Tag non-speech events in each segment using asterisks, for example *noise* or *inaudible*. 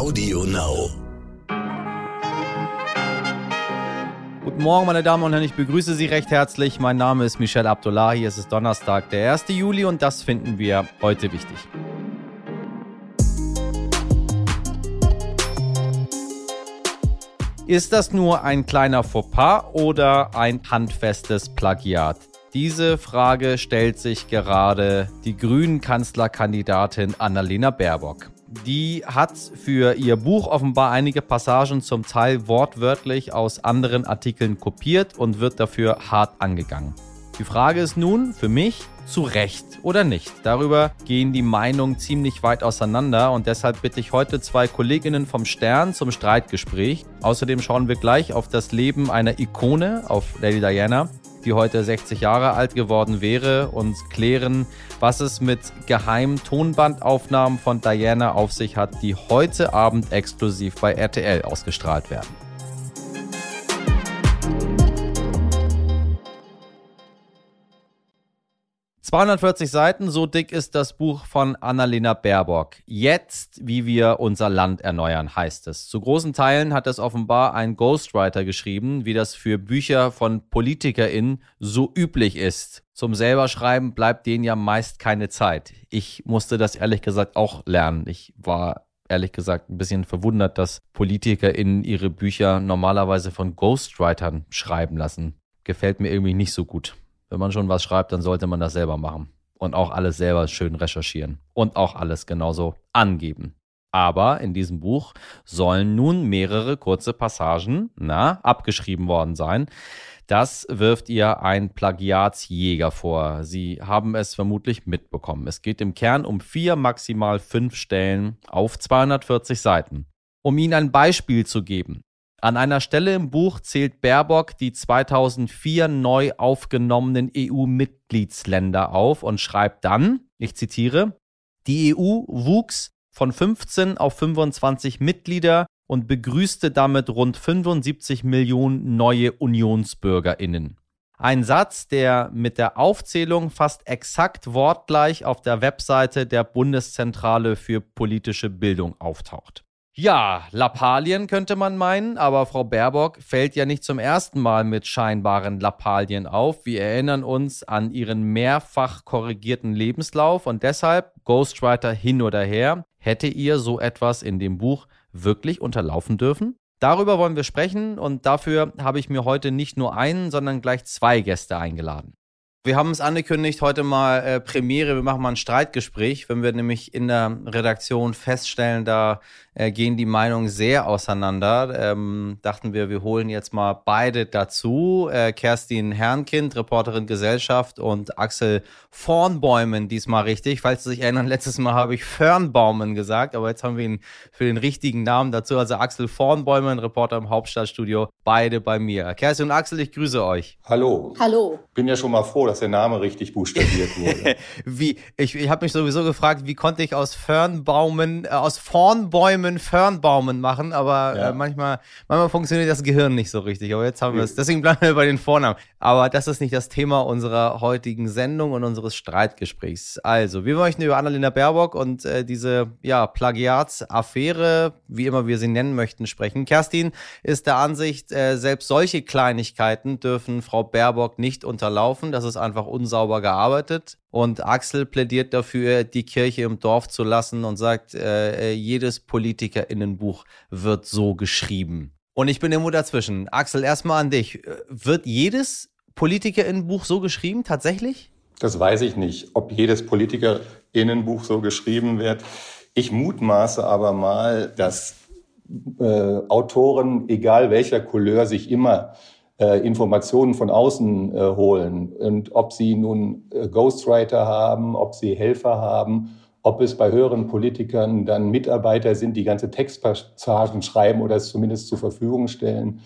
Audio Now. Guten Morgen, meine Damen und Herren, ich begrüße Sie recht herzlich. Mein Name ist Michel Abdullahi. Es ist Donnerstag, der 1. Juli und das finden wir heute wichtig. Ist das nur ein kleiner Fauxpas oder ein handfestes Plagiat? Diese Frage stellt sich gerade die grünen Kanzlerkandidatin Annalena Baerbock. Die hat für ihr Buch offenbar einige Passagen zum Teil wortwörtlich aus anderen Artikeln kopiert und wird dafür hart angegangen. Die Frage ist nun für mich, zu Recht oder nicht. Darüber gehen die Meinungen ziemlich weit auseinander und deshalb bitte ich heute zwei Kolleginnen vom Stern zum Streitgespräch. Außerdem schauen wir gleich auf das Leben einer Ikone, auf Lady Diana die heute 60 Jahre alt geworden wäre, und klären, was es mit geheimen Tonbandaufnahmen von Diana auf sich hat, die heute Abend exklusiv bei RTL ausgestrahlt werden. 240 Seiten, so dick ist das Buch von Annalena Baerbock. Jetzt, wie wir unser Land erneuern, heißt es. Zu großen Teilen hat es offenbar ein Ghostwriter geschrieben, wie das für Bücher von PolitikerInnen so üblich ist. Zum selber schreiben bleibt denen ja meist keine Zeit. Ich musste das ehrlich gesagt auch lernen. Ich war ehrlich gesagt ein bisschen verwundert, dass PolitikerInnen ihre Bücher normalerweise von Ghostwritern schreiben lassen. Gefällt mir irgendwie nicht so gut wenn man schon was schreibt, dann sollte man das selber machen. Und auch alles selber schön recherchieren. Und auch alles genauso angeben. Aber in diesem Buch sollen nun mehrere kurze Passagen, na, abgeschrieben worden sein. Das wirft ihr ein Plagiatsjäger vor. Sie haben es vermutlich mitbekommen. Es geht im Kern um vier, maximal fünf Stellen auf 240 Seiten. Um Ihnen ein Beispiel zu geben. An einer Stelle im Buch zählt Baerbock die 2004 neu aufgenommenen EU-Mitgliedsländer auf und schreibt dann, ich zitiere, die EU wuchs von 15 auf 25 Mitglieder und begrüßte damit rund 75 Millionen neue Unionsbürgerinnen. Ein Satz, der mit der Aufzählung fast exakt wortgleich auf der Webseite der Bundeszentrale für politische Bildung auftaucht. Ja, Lappalien könnte man meinen, aber Frau Baerbock fällt ja nicht zum ersten Mal mit scheinbaren Lappalien auf. Wir erinnern uns an ihren mehrfach korrigierten Lebenslauf und deshalb, Ghostwriter hin oder her, hätte ihr so etwas in dem Buch wirklich unterlaufen dürfen? Darüber wollen wir sprechen und dafür habe ich mir heute nicht nur einen, sondern gleich zwei Gäste eingeladen. Wir haben es angekündigt, heute mal äh, Premiere, wir machen mal ein Streitgespräch, wenn wir nämlich in der Redaktion feststellen, da äh, gehen die Meinungen sehr auseinander. Ähm, dachten wir, wir holen jetzt mal beide dazu. Äh, Kerstin Herrnkind, Reporterin Gesellschaft und Axel Vornbäumen, diesmal richtig. Falls Sie sich erinnern, letztes Mal habe ich Fernbaumen gesagt, aber jetzt haben wir ihn für den richtigen Namen dazu. Also Axel Vornbäumen, Reporter im Hauptstadtstudio, beide bei mir. Kerstin und Axel, ich grüße euch. Hallo. Hallo. Bin ja schon mal froh, dass der Name richtig buchstabiert wurde. *laughs* wie? Ich, ich habe mich sowieso gefragt, wie konnte ich aus Fernbaumen, äh, aus Vornbäumen Fernbaumen machen, aber ja. äh, manchmal, manchmal funktioniert das Gehirn nicht so richtig. Aber jetzt haben wir es. Deswegen bleiben wir bei den Vornamen. Aber das ist nicht das Thema unserer heutigen Sendung und unseres Streitgesprächs. Also, wir möchten über Annalena Baerbock und äh, diese ja, Plagiatsaffäre, wie immer wir sie nennen möchten, sprechen. Kerstin ist der Ansicht, äh, selbst solche Kleinigkeiten dürfen Frau Baerbock nicht unterlaufen. Das ist einfach unsauber gearbeitet. Und Axel plädiert dafür, die Kirche im Dorf zu lassen und sagt, äh, jedes Politikerinnenbuch wird so geschrieben. Und ich bin irgendwo dazwischen. Axel, erstmal an dich. Wird jedes Politikerinnenbuch so geschrieben, tatsächlich? Das weiß ich nicht, ob jedes Politikerinnenbuch so geschrieben wird. Ich mutmaße aber mal, dass äh, Autoren, egal welcher Couleur, sich immer äh, Informationen von außen äh, holen. Und ob sie nun äh, Ghostwriter haben, ob sie Helfer haben, ob es bei höheren Politikern dann Mitarbeiter sind, die ganze Textpassagen schreiben oder es zumindest zur Verfügung stellen.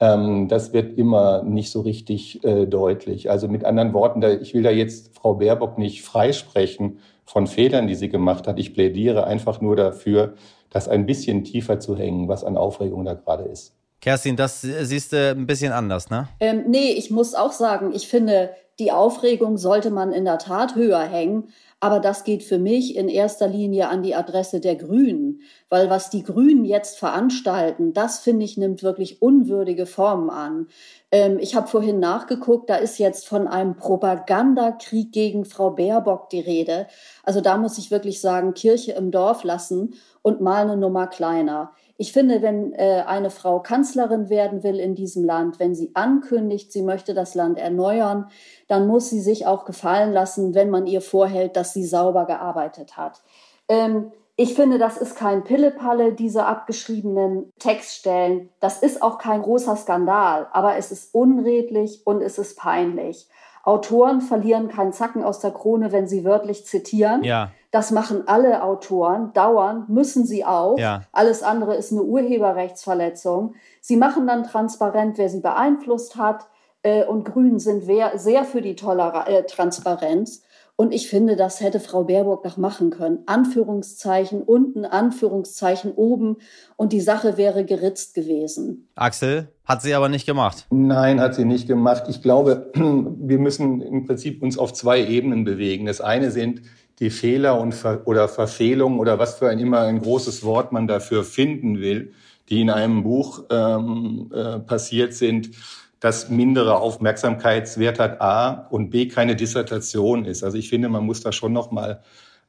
Ähm, das wird immer nicht so richtig äh, deutlich. Also mit anderen Worten, ich will da jetzt Frau Baerbock nicht freisprechen von Fehlern, die sie gemacht hat. Ich plädiere einfach nur dafür, das ein bisschen tiefer zu hängen, was an Aufregung da gerade ist. Kerstin, das siehst du ein bisschen anders, ne? Ähm, nee, ich muss auch sagen, ich finde, die Aufregung sollte man in der Tat höher hängen. Aber das geht für mich in erster Linie an die Adresse der Grünen, weil was die Grünen jetzt veranstalten, das finde ich nimmt wirklich unwürdige Formen an. Ähm, ich habe vorhin nachgeguckt, da ist jetzt von einem Propagandakrieg gegen Frau Baerbock die Rede. Also da muss ich wirklich sagen, Kirche im Dorf lassen und mal eine Nummer kleiner. Ich finde, wenn äh, eine Frau Kanzlerin werden will in diesem Land, wenn sie ankündigt, sie möchte das Land erneuern, dann muss sie sich auch gefallen lassen, wenn man ihr vorhält, dass sie sauber gearbeitet hat. Ähm, ich finde, das ist kein Pillepalle, diese abgeschriebenen Textstellen. Das ist auch kein großer Skandal, aber es ist unredlich und es ist peinlich. Autoren verlieren keinen Zacken aus der Krone, wenn sie wörtlich zitieren. Ja. Das machen alle Autoren, dauernd, müssen sie auch. Ja. Alles andere ist eine Urheberrechtsverletzung. Sie machen dann transparent, wer sie beeinflusst hat. Äh, und Grünen sind sehr für die Toler äh, Transparenz. Und ich finde, das hätte Frau Baerbock noch machen können. Anführungszeichen unten, Anführungszeichen oben. Und die Sache wäre geritzt gewesen. Axel, hat sie aber nicht gemacht. Nein, hat sie nicht gemacht. Ich glaube, *clears throat* wir müssen im Prinzip uns auf zwei Ebenen bewegen. Das eine sind die Fehler und Ver oder Verfehlungen oder was für ein immer ein großes Wort man dafür finden will, die in einem Buch ähm, äh, passiert sind, das mindere Aufmerksamkeitswert hat A und B keine Dissertation ist. Also ich finde, man muss da schon noch mal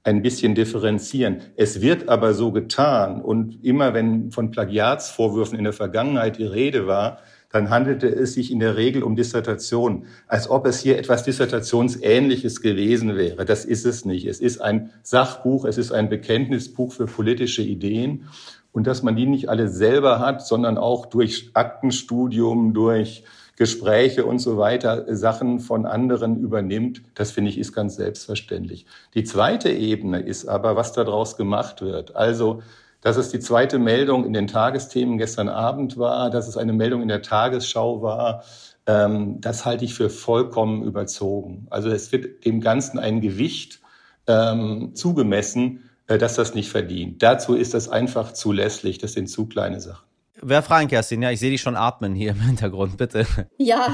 ein bisschen differenzieren. Es wird aber so getan und immer wenn von Plagiatsvorwürfen in der Vergangenheit die Rede war, dann handelte es sich in der Regel um Dissertation, als ob es hier etwas Dissertationsähnliches gewesen wäre. Das ist es nicht. Es ist ein Sachbuch, es ist ein Bekenntnisbuch für politische Ideen. Und dass man die nicht alle selber hat, sondern auch durch Aktenstudium, durch Gespräche und so weiter Sachen von anderen übernimmt, das finde ich ist ganz selbstverständlich. Die zweite Ebene ist aber, was daraus gemacht wird. Also dass es die zweite Meldung in den Tagesthemen gestern Abend war, dass es eine Meldung in der Tagesschau war, ähm, das halte ich für vollkommen überzogen. Also es wird dem Ganzen ein Gewicht ähm, zugemessen, dass das nicht verdient. Dazu ist das einfach zulässlich. Das sind zu kleine Sachen. Wer fragen, Kerstin? Ja, ich sehe dich schon atmen hier im Hintergrund, bitte. *laughs* Ja,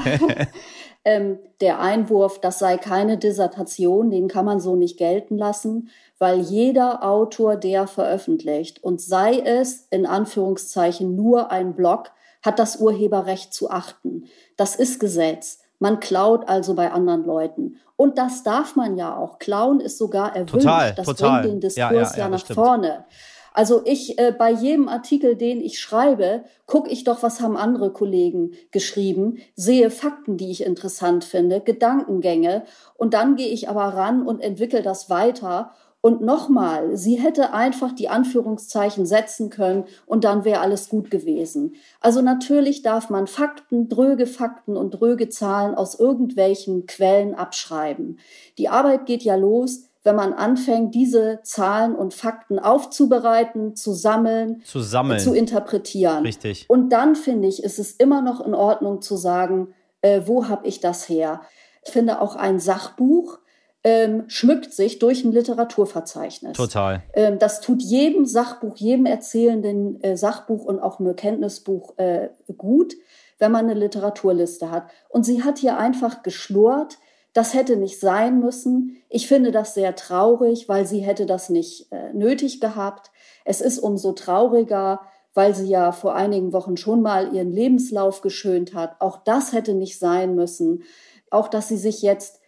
*laughs* ähm, der Einwurf, das sei keine Dissertation, den kann man so nicht gelten lassen weil jeder Autor, der veröffentlicht, und sei es in Anführungszeichen nur ein Blog, hat das Urheberrecht zu achten. Das ist Gesetz. Man klaut also bei anderen Leuten. Und das darf man ja auch. Klauen ist sogar erwünscht. Total, das total. bringt den Diskurs ja, ja, ja, ja nach vorne. Also ich äh, bei jedem Artikel, den ich schreibe, gucke ich doch, was haben andere Kollegen geschrieben, sehe Fakten, die ich interessant finde, Gedankengänge und dann gehe ich aber ran und entwickle das weiter und nochmal, sie hätte einfach die Anführungszeichen setzen können und dann wäre alles gut gewesen. Also natürlich darf man Fakten, dröge Fakten und dröge Zahlen aus irgendwelchen Quellen abschreiben. Die Arbeit geht ja los, wenn man anfängt, diese Zahlen und Fakten aufzubereiten, zu sammeln, zu, sammeln. zu interpretieren. Richtig. Und dann finde ich, ist es immer noch in Ordnung zu sagen, äh, wo habe ich das her? Ich finde auch ein Sachbuch ähm, schmückt sich durch ein Literaturverzeichnis. Total. Ähm, das tut jedem Sachbuch, jedem erzählenden äh, Sachbuch und auch einem Kenntnisbuch äh, gut, wenn man eine Literaturliste hat. Und sie hat hier einfach geschlurrt. Das hätte nicht sein müssen. Ich finde das sehr traurig, weil sie hätte das nicht äh, nötig gehabt. Es ist umso trauriger, weil sie ja vor einigen Wochen schon mal ihren Lebenslauf geschönt hat. Auch das hätte nicht sein müssen. Auch dass sie sich jetzt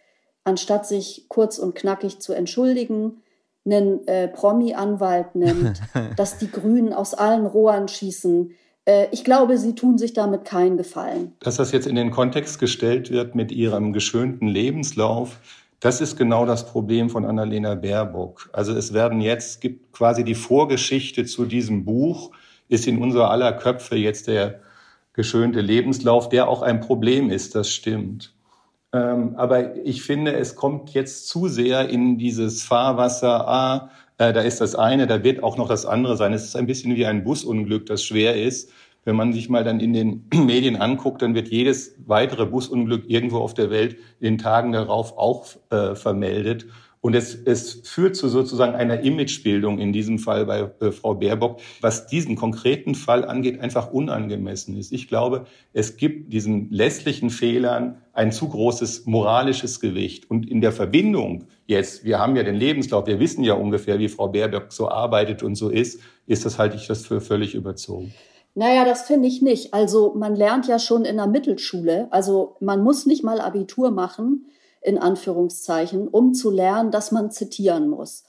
anstatt sich kurz und knackig zu entschuldigen, einen äh, Promi-Anwalt nimmt, *laughs* dass die Grünen aus allen Rohren schießen. Äh, ich glaube, sie tun sich damit keinen Gefallen. Dass das jetzt in den Kontext gestellt wird mit ihrem geschönten Lebenslauf, das ist genau das Problem von Annalena Baerbock. Also es werden jetzt, gibt quasi die Vorgeschichte zu diesem Buch, ist in unser aller Köpfe jetzt der geschönte Lebenslauf, der auch ein Problem ist, das stimmt. Ähm, aber ich finde, es kommt jetzt zu sehr in dieses Fahrwasser, ah, äh, da ist das eine, da wird auch noch das andere sein. Es ist ein bisschen wie ein Busunglück, das schwer ist. Wenn man sich mal dann in den *clears throat* Medien anguckt, dann wird jedes weitere Busunglück irgendwo auf der Welt in den Tagen darauf auch äh, vermeldet. Und es, es führt zu sozusagen einer Imagebildung, in diesem Fall bei äh, Frau Baerbock, was diesen konkreten Fall angeht, einfach unangemessen ist. Ich glaube, es gibt diesen lässlichen Fehlern ein zu großes moralisches Gewicht. Und in der Verbindung jetzt, wir haben ja den Lebenslauf, wir wissen ja ungefähr, wie Frau Baerbock so arbeitet und so ist, ist das halte ich das für völlig überzogen. Naja, das finde ich nicht. Also man lernt ja schon in der Mittelschule, also man muss nicht mal Abitur machen, in Anführungszeichen, um zu lernen, dass man zitieren muss.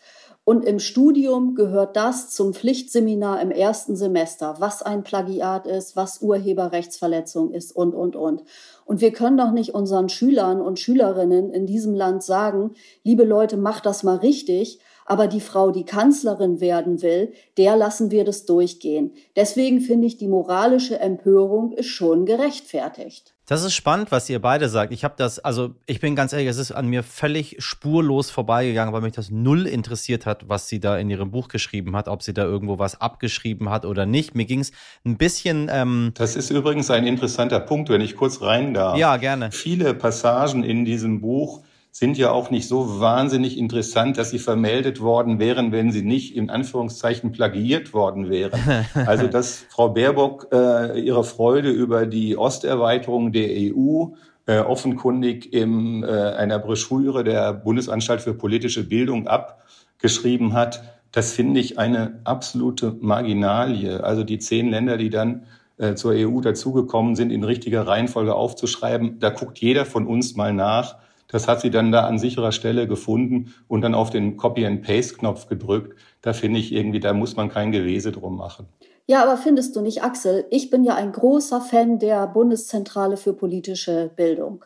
Und im Studium gehört das zum Pflichtseminar im ersten Semester, was ein Plagiat ist, was Urheberrechtsverletzung ist und, und, und. Und wir können doch nicht unseren Schülern und Schülerinnen in diesem Land sagen, liebe Leute, macht das mal richtig, aber die Frau, die Kanzlerin werden will, der lassen wir das durchgehen. Deswegen finde ich, die moralische Empörung ist schon gerechtfertigt. Das ist spannend, was ihr beide sagt. Ich habe das, also ich bin ganz ehrlich, es ist an mir völlig spurlos vorbeigegangen, weil mich das null interessiert hat, was sie da in ihrem Buch geschrieben hat, ob sie da irgendwo was abgeschrieben hat oder nicht. Mir ging es ein bisschen. Ähm das ist übrigens ein interessanter Punkt, wenn ich kurz rein darf. Ja, gerne. Viele Passagen in diesem Buch sind ja auch nicht so wahnsinnig interessant, dass sie vermeldet worden wären, wenn sie nicht in Anführungszeichen plagiiert worden wären. *laughs* Also dass Frau Baerbock äh, ihre Freude über die Osterweiterung der EU äh, offenkundig in äh, einer Broschüre der Bundesanstalt für politische Bildung abgeschrieben hat, das finde ich eine absolute Marginalie. Also die zehn Länder, die dann äh, zur EU dazugekommen sind, in richtiger Reihenfolge aufzuschreiben, da guckt jeder von uns mal nach das hat sie dann da an sicherer Stelle gefunden und dann auf den Copy-and-Paste-Knopf gedrückt. Da finde ich irgendwie, da muss man kein Gewese drum machen. Ja, aber findest du nicht, Axel? Ich bin ja ein großer Fan der Bundeszentrale für politische Bildung.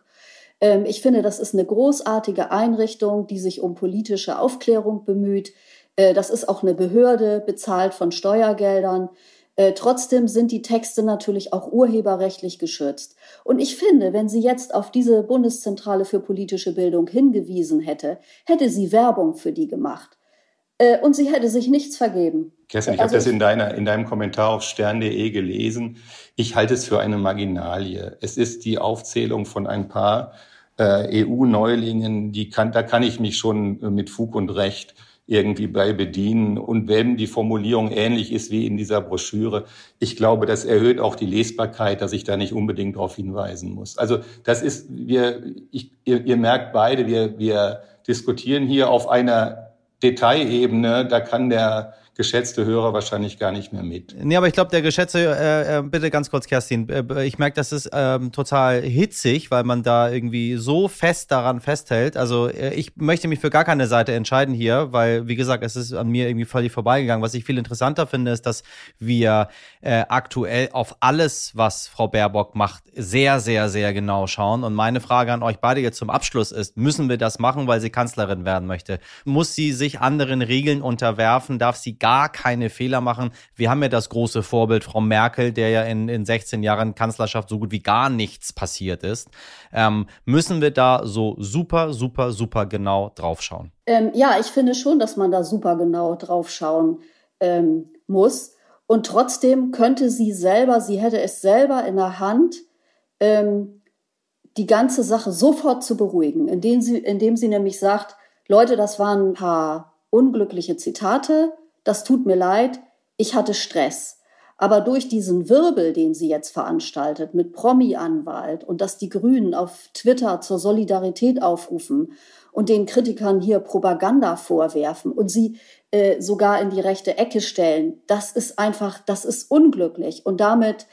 Ähm, ich finde, das ist eine großartige Einrichtung, die sich um politische Aufklärung bemüht. Äh, das ist auch eine Behörde, bezahlt von Steuergeldern. Äh, trotzdem sind die Texte natürlich auch urheberrechtlich geschützt. Und ich finde, wenn sie jetzt auf diese Bundeszentrale für politische Bildung hingewiesen hätte, hätte sie Werbung für die gemacht. Äh, und sie hätte sich nichts vergeben. Kerstin, ich also, habe das in, deiner, in deinem Kommentar auf stern.de gelesen. Ich halte es für eine Marginalie. Es ist die Aufzählung von ein paar äh, EU-Neulingen, die kann, da kann ich mich schon äh, mit Fug und Recht irgendwie bei bedienen. Und wenn die Formulierung ähnlich ist wie in dieser Broschüre, ich glaube, das erhöht auch die Lesbarkeit, dass ich da nicht unbedingt darauf hinweisen muss. Also das ist, wir, ich, ihr, ihr merkt beide, wir, wir diskutieren hier auf einer Detailebene. Da kann der geschätzte Hörer wahrscheinlich gar nicht mehr mit. Nee, aber ich glaube, der geschätzte, äh, äh, bitte ganz kurz, Kerstin, äh, ich merke, das ist ähm, total hitzig, weil man da irgendwie so fest daran festhält. Also äh, ich möchte mich für gar keine Seite entscheiden hier, weil, wie gesagt, es ist an mir irgendwie völlig vorbeigegangen. Was ich viel interessanter finde, ist, dass wir äh, aktuell auf alles, was Frau Baerbock macht, sehr, sehr, sehr genau schauen. Und meine Frage an euch beide jetzt zum Abschluss ist, müssen wir das machen, weil sie Kanzlerin werden möchte? Muss sie sich anderen Regeln unterwerfen? Darf sie gar gar keine Fehler machen. Wir haben ja das große Vorbild Frau Merkel, der ja in, in 16 Jahren Kanzlerschaft so gut wie gar nichts passiert ist. Ähm, müssen wir da so super, super, super genau draufschauen? Ähm, ja, ich finde schon, dass man da super genau draufschauen ähm, muss. Und trotzdem könnte sie selber, sie hätte es selber in der Hand, ähm, die ganze Sache sofort zu beruhigen, indem sie, indem sie nämlich sagt, Leute, das waren ein paar unglückliche Zitate, das tut mir leid, ich hatte Stress. Aber durch diesen Wirbel, den sie jetzt veranstaltet mit Promi-Anwalt und dass die Grünen auf Twitter zur Solidarität aufrufen und den Kritikern hier Propaganda vorwerfen und sie äh, sogar in die rechte Ecke stellen, das ist einfach, das ist unglücklich. Und damit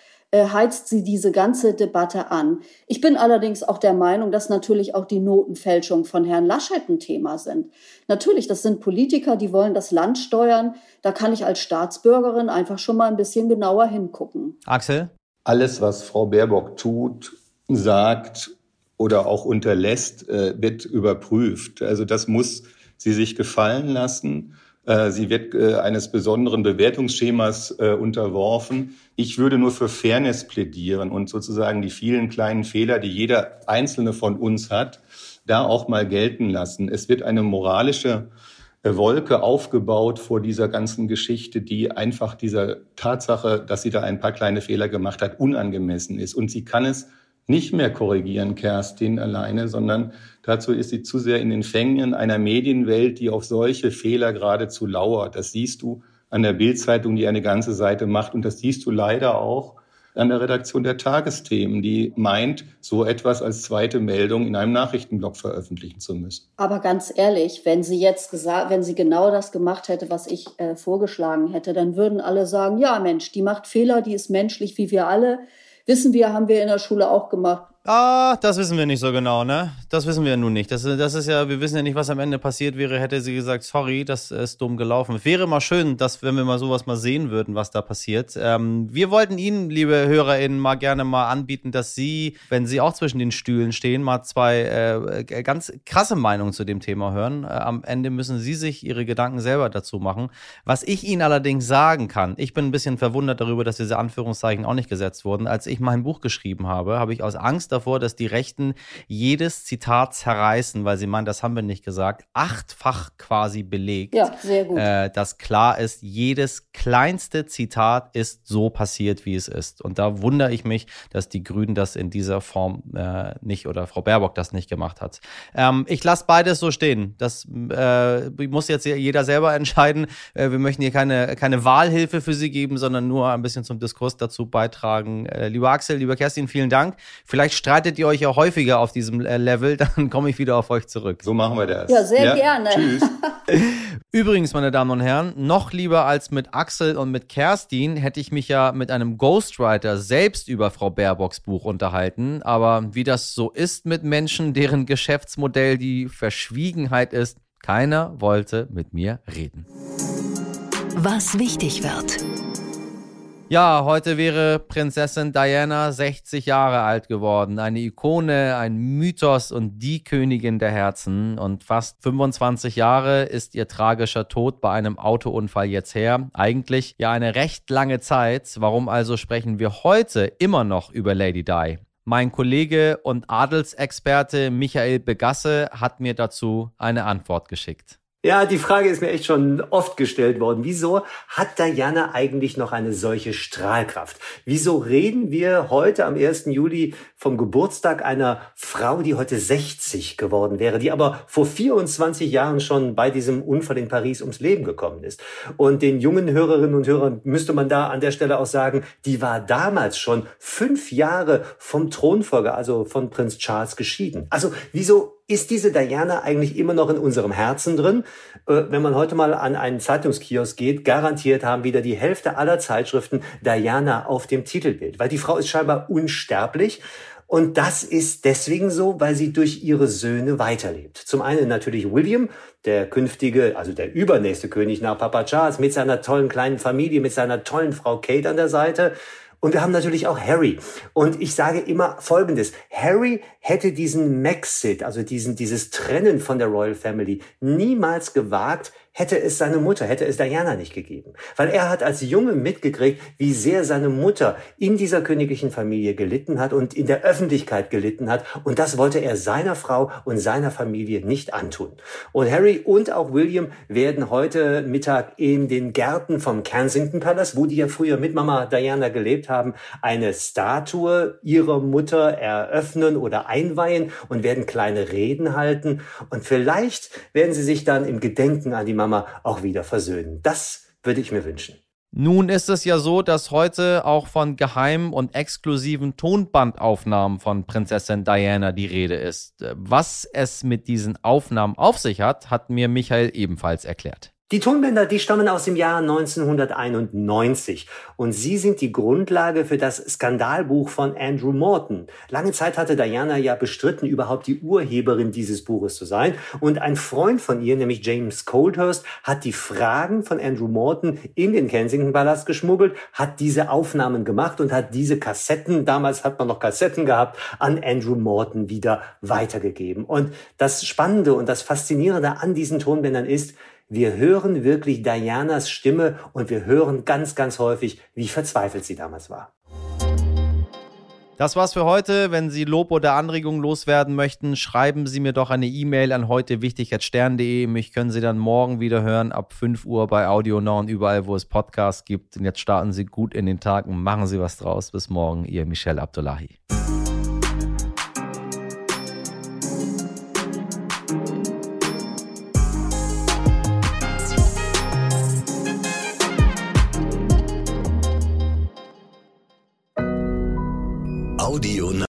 heizt sie diese ganze Debatte an. Ich bin allerdings auch der Meinung, dass natürlich auch die Notenfälschung von Herrn Laschet ein Thema sind. Natürlich, das sind Politiker, die wollen das Land steuern. Da kann ich als Staatsbürgerin einfach schon mal ein bisschen genauer hingucken. Axel? Alles, was Frau Baerbock tut, sagt oder auch unterlässt, äh, wird überprüft. Also das muss sie sich gefallen lassen. Äh, sie wird äh, eines besonderen Bewertungsschemas äh, unterworfen. Ich würde nur für Fairness plädieren und sozusagen die vielen kleinen Fehler, die jeder einzelne von uns hat, da auch mal gelten lassen. Es wird eine moralische Wolke aufgebaut vor dieser ganzen Geschichte, die einfach dieser Tatsache, dass sie da ein paar kleine Fehler gemacht hat, unangemessen ist. Und sie kann es nicht mehr korrigieren, Kerstin alleine, sondern dazu ist sie zu sehr in den Fängen einer Medienwelt, die auf solche Fehler geradezu lauert. Das siehst du an der Bildzeitung, die eine ganze Seite macht und das siehst du leider auch an der Redaktion der Tagesthemen, die meint, so etwas als zweite Meldung in einem Nachrichtenblock veröffentlichen zu müssen. Aber ganz ehrlich, wenn sie jetzt gesagt, wenn sie genau das gemacht hätte, was ich äh, vorgeschlagen hätte, dann würden alle sagen, ja Mensch, die macht Fehler, die ist menschlich wie wir alle. Wissen wir, haben wir in der Schule auch gemacht. Ah, das wissen wir nicht so genau, ne? Das wissen wir nun nicht. Das, das ist ja, wir wissen ja nicht, was am Ende passiert wäre, hätte sie gesagt, sorry, das ist dumm gelaufen. Wäre mal schön, dass, wenn wir mal sowas mal sehen würden, was da passiert. Ähm, wir wollten Ihnen, liebe HörerInnen, mal gerne mal anbieten, dass Sie, wenn Sie auch zwischen den Stühlen stehen, mal zwei äh, ganz krasse Meinungen zu dem Thema hören. Äh, am Ende müssen Sie sich Ihre Gedanken selber dazu machen. Was ich Ihnen allerdings sagen kann, ich bin ein bisschen verwundert darüber, dass diese Anführungszeichen auch nicht gesetzt wurden. Als ich mein Buch geschrieben habe, habe ich aus Angst davor, dass die Rechten jedes Zitat zerreißen, weil sie meinen, das haben wir nicht gesagt, achtfach quasi belegt. Ja, sehr gut. Äh, dass klar ist, jedes kleinste Zitat ist so passiert, wie es ist. Und da wundere ich mich, dass die Grünen das in dieser Form äh, nicht oder Frau Baerbock das nicht gemacht hat. Ähm, ich lasse beides so stehen. Das äh, muss jetzt jeder selber entscheiden. Äh, wir möchten hier keine, keine Wahlhilfe für Sie geben, sondern nur ein bisschen zum Diskurs dazu beitragen. Äh, lieber Axel, lieber Kerstin, vielen Dank. Vielleicht streitet ihr euch ja häufiger auf diesem äh, Level, *laughs* dann komme ich wieder auf euch zurück. So machen wir das. Ja, sehr ja? gerne. Tschüss. *laughs* Übrigens, meine Damen und Herren, noch lieber als mit Axel und mit Kerstin hätte ich mich ja mit einem Ghostwriter selbst über Frau Baerbocks Buch unterhalten. Aber wie das so ist mit Menschen, deren Geschäftsmodell die Verschwiegenheit ist, keiner wollte mit mir reden. Was wichtig wird. Ja, heute wäre Prinzessin Diana 60 Jahre alt geworden. Eine Ikone, ein Mythos und die Königin der Herzen. Und fast 25 Jahre ist ihr tragischer Tod bei einem Autounfall jetzt her. Eigentlich ja eine recht lange Zeit. Warum also sprechen wir heute immer noch über Lady Di? Mein Kollege und Adelsexperte Michael Begasse hat mir dazu eine Antwort geschickt. Ja, die Frage ist mir echt schon oft gestellt worden. Wieso hat Diana eigentlich noch eine solche Strahlkraft? Wieso reden wir heute am 1. Juli vom Geburtstag einer Frau, die heute 60 geworden wäre, die aber vor 24 Jahren schon bei diesem Unfall in Paris ums Leben gekommen ist? Und den jungen Hörerinnen und Hörern müsste man da an der Stelle auch sagen, die war damals schon fünf Jahre vom Thronfolger, also von Prinz Charles geschieden. Also wieso ist diese Diana eigentlich immer noch in unserem Herzen drin? Äh, wenn man heute mal an einen Zeitungskiosk geht, garantiert haben wieder die Hälfte aller Zeitschriften Diana auf dem Titelbild, weil die Frau ist scheinbar unsterblich. Und das ist deswegen so, weil sie durch ihre Söhne weiterlebt. Zum einen natürlich William, der künftige, also der übernächste König nach Papa Charles mit seiner tollen kleinen Familie, mit seiner tollen Frau Kate an der Seite. Und wir haben natürlich auch Harry. Und ich sage immer Folgendes. Harry hätte diesen Maxit, also diesen, dieses Trennen von der Royal Family niemals gewagt, hätte es seine Mutter, hätte es Diana nicht gegeben. Weil er hat als Junge mitgekriegt, wie sehr seine Mutter in dieser königlichen Familie gelitten hat und in der Öffentlichkeit gelitten hat. Und das wollte er seiner Frau und seiner Familie nicht antun. Und Harry und auch William werden heute Mittag in den Gärten vom Kensington Palace, wo die ja früher mit Mama Diana gelebt haben, eine Statue ihrer Mutter eröffnen oder einweihen und werden kleine Reden halten. Und vielleicht werden sie sich dann im Gedenken an die Mama Mama auch wieder versöhnen. Das würde ich mir wünschen. Nun ist es ja so, dass heute auch von geheimen und exklusiven Tonbandaufnahmen von Prinzessin Diana die Rede ist. Was es mit diesen Aufnahmen auf sich hat, hat mir Michael ebenfalls erklärt. Die Tonbänder, die stammen aus dem Jahr 1991 und sie sind die Grundlage für das Skandalbuch von Andrew Morton. Lange Zeit hatte Diana ja bestritten, überhaupt die Urheberin dieses Buches zu sein und ein Freund von ihr, nämlich James Coldhurst, hat die Fragen von Andrew Morton in den Kensington Palast geschmuggelt, hat diese Aufnahmen gemacht und hat diese Kassetten, damals hat man noch Kassetten gehabt, an Andrew Morton wieder weitergegeben. Und das Spannende und das Faszinierende an diesen Tonbändern ist, wir hören wirklich Dianas Stimme und wir hören ganz, ganz häufig, wie verzweifelt sie damals war. Das war's für heute. Wenn Sie Lob oder Anregungen loswerden möchten, schreiben Sie mir doch eine E-Mail an heutewichtig.stern.de. Mich können Sie dann morgen wieder hören ab 5 Uhr bei Audio Now und überall, wo es Podcasts gibt. Und jetzt starten Sie gut in den Tag und machen Sie was draus. Bis morgen, Ihr Michel Abdullahi.